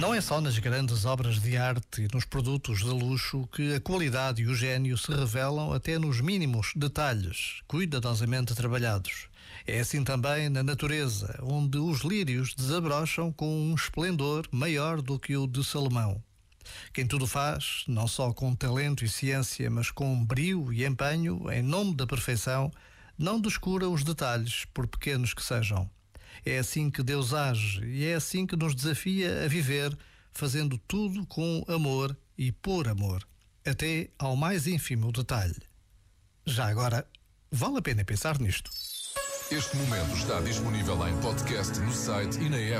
Não é só nas grandes obras de arte e nos produtos de luxo que a qualidade e o gênio se revelam até nos mínimos detalhes, cuidadosamente trabalhados. É assim também na natureza, onde os lírios desabrocham com um esplendor maior do que o de Salomão. Quem tudo faz, não só com talento e ciência, mas com brio e empenho, em nome da perfeição, não descura os detalhes, por pequenos que sejam. É assim que Deus age e é assim que nos desafia a viver, fazendo tudo com amor e por amor, até ao mais ínfimo detalhe. Já agora, vale a pena pensar nisto. Este momento está disponível em podcast no site e na app.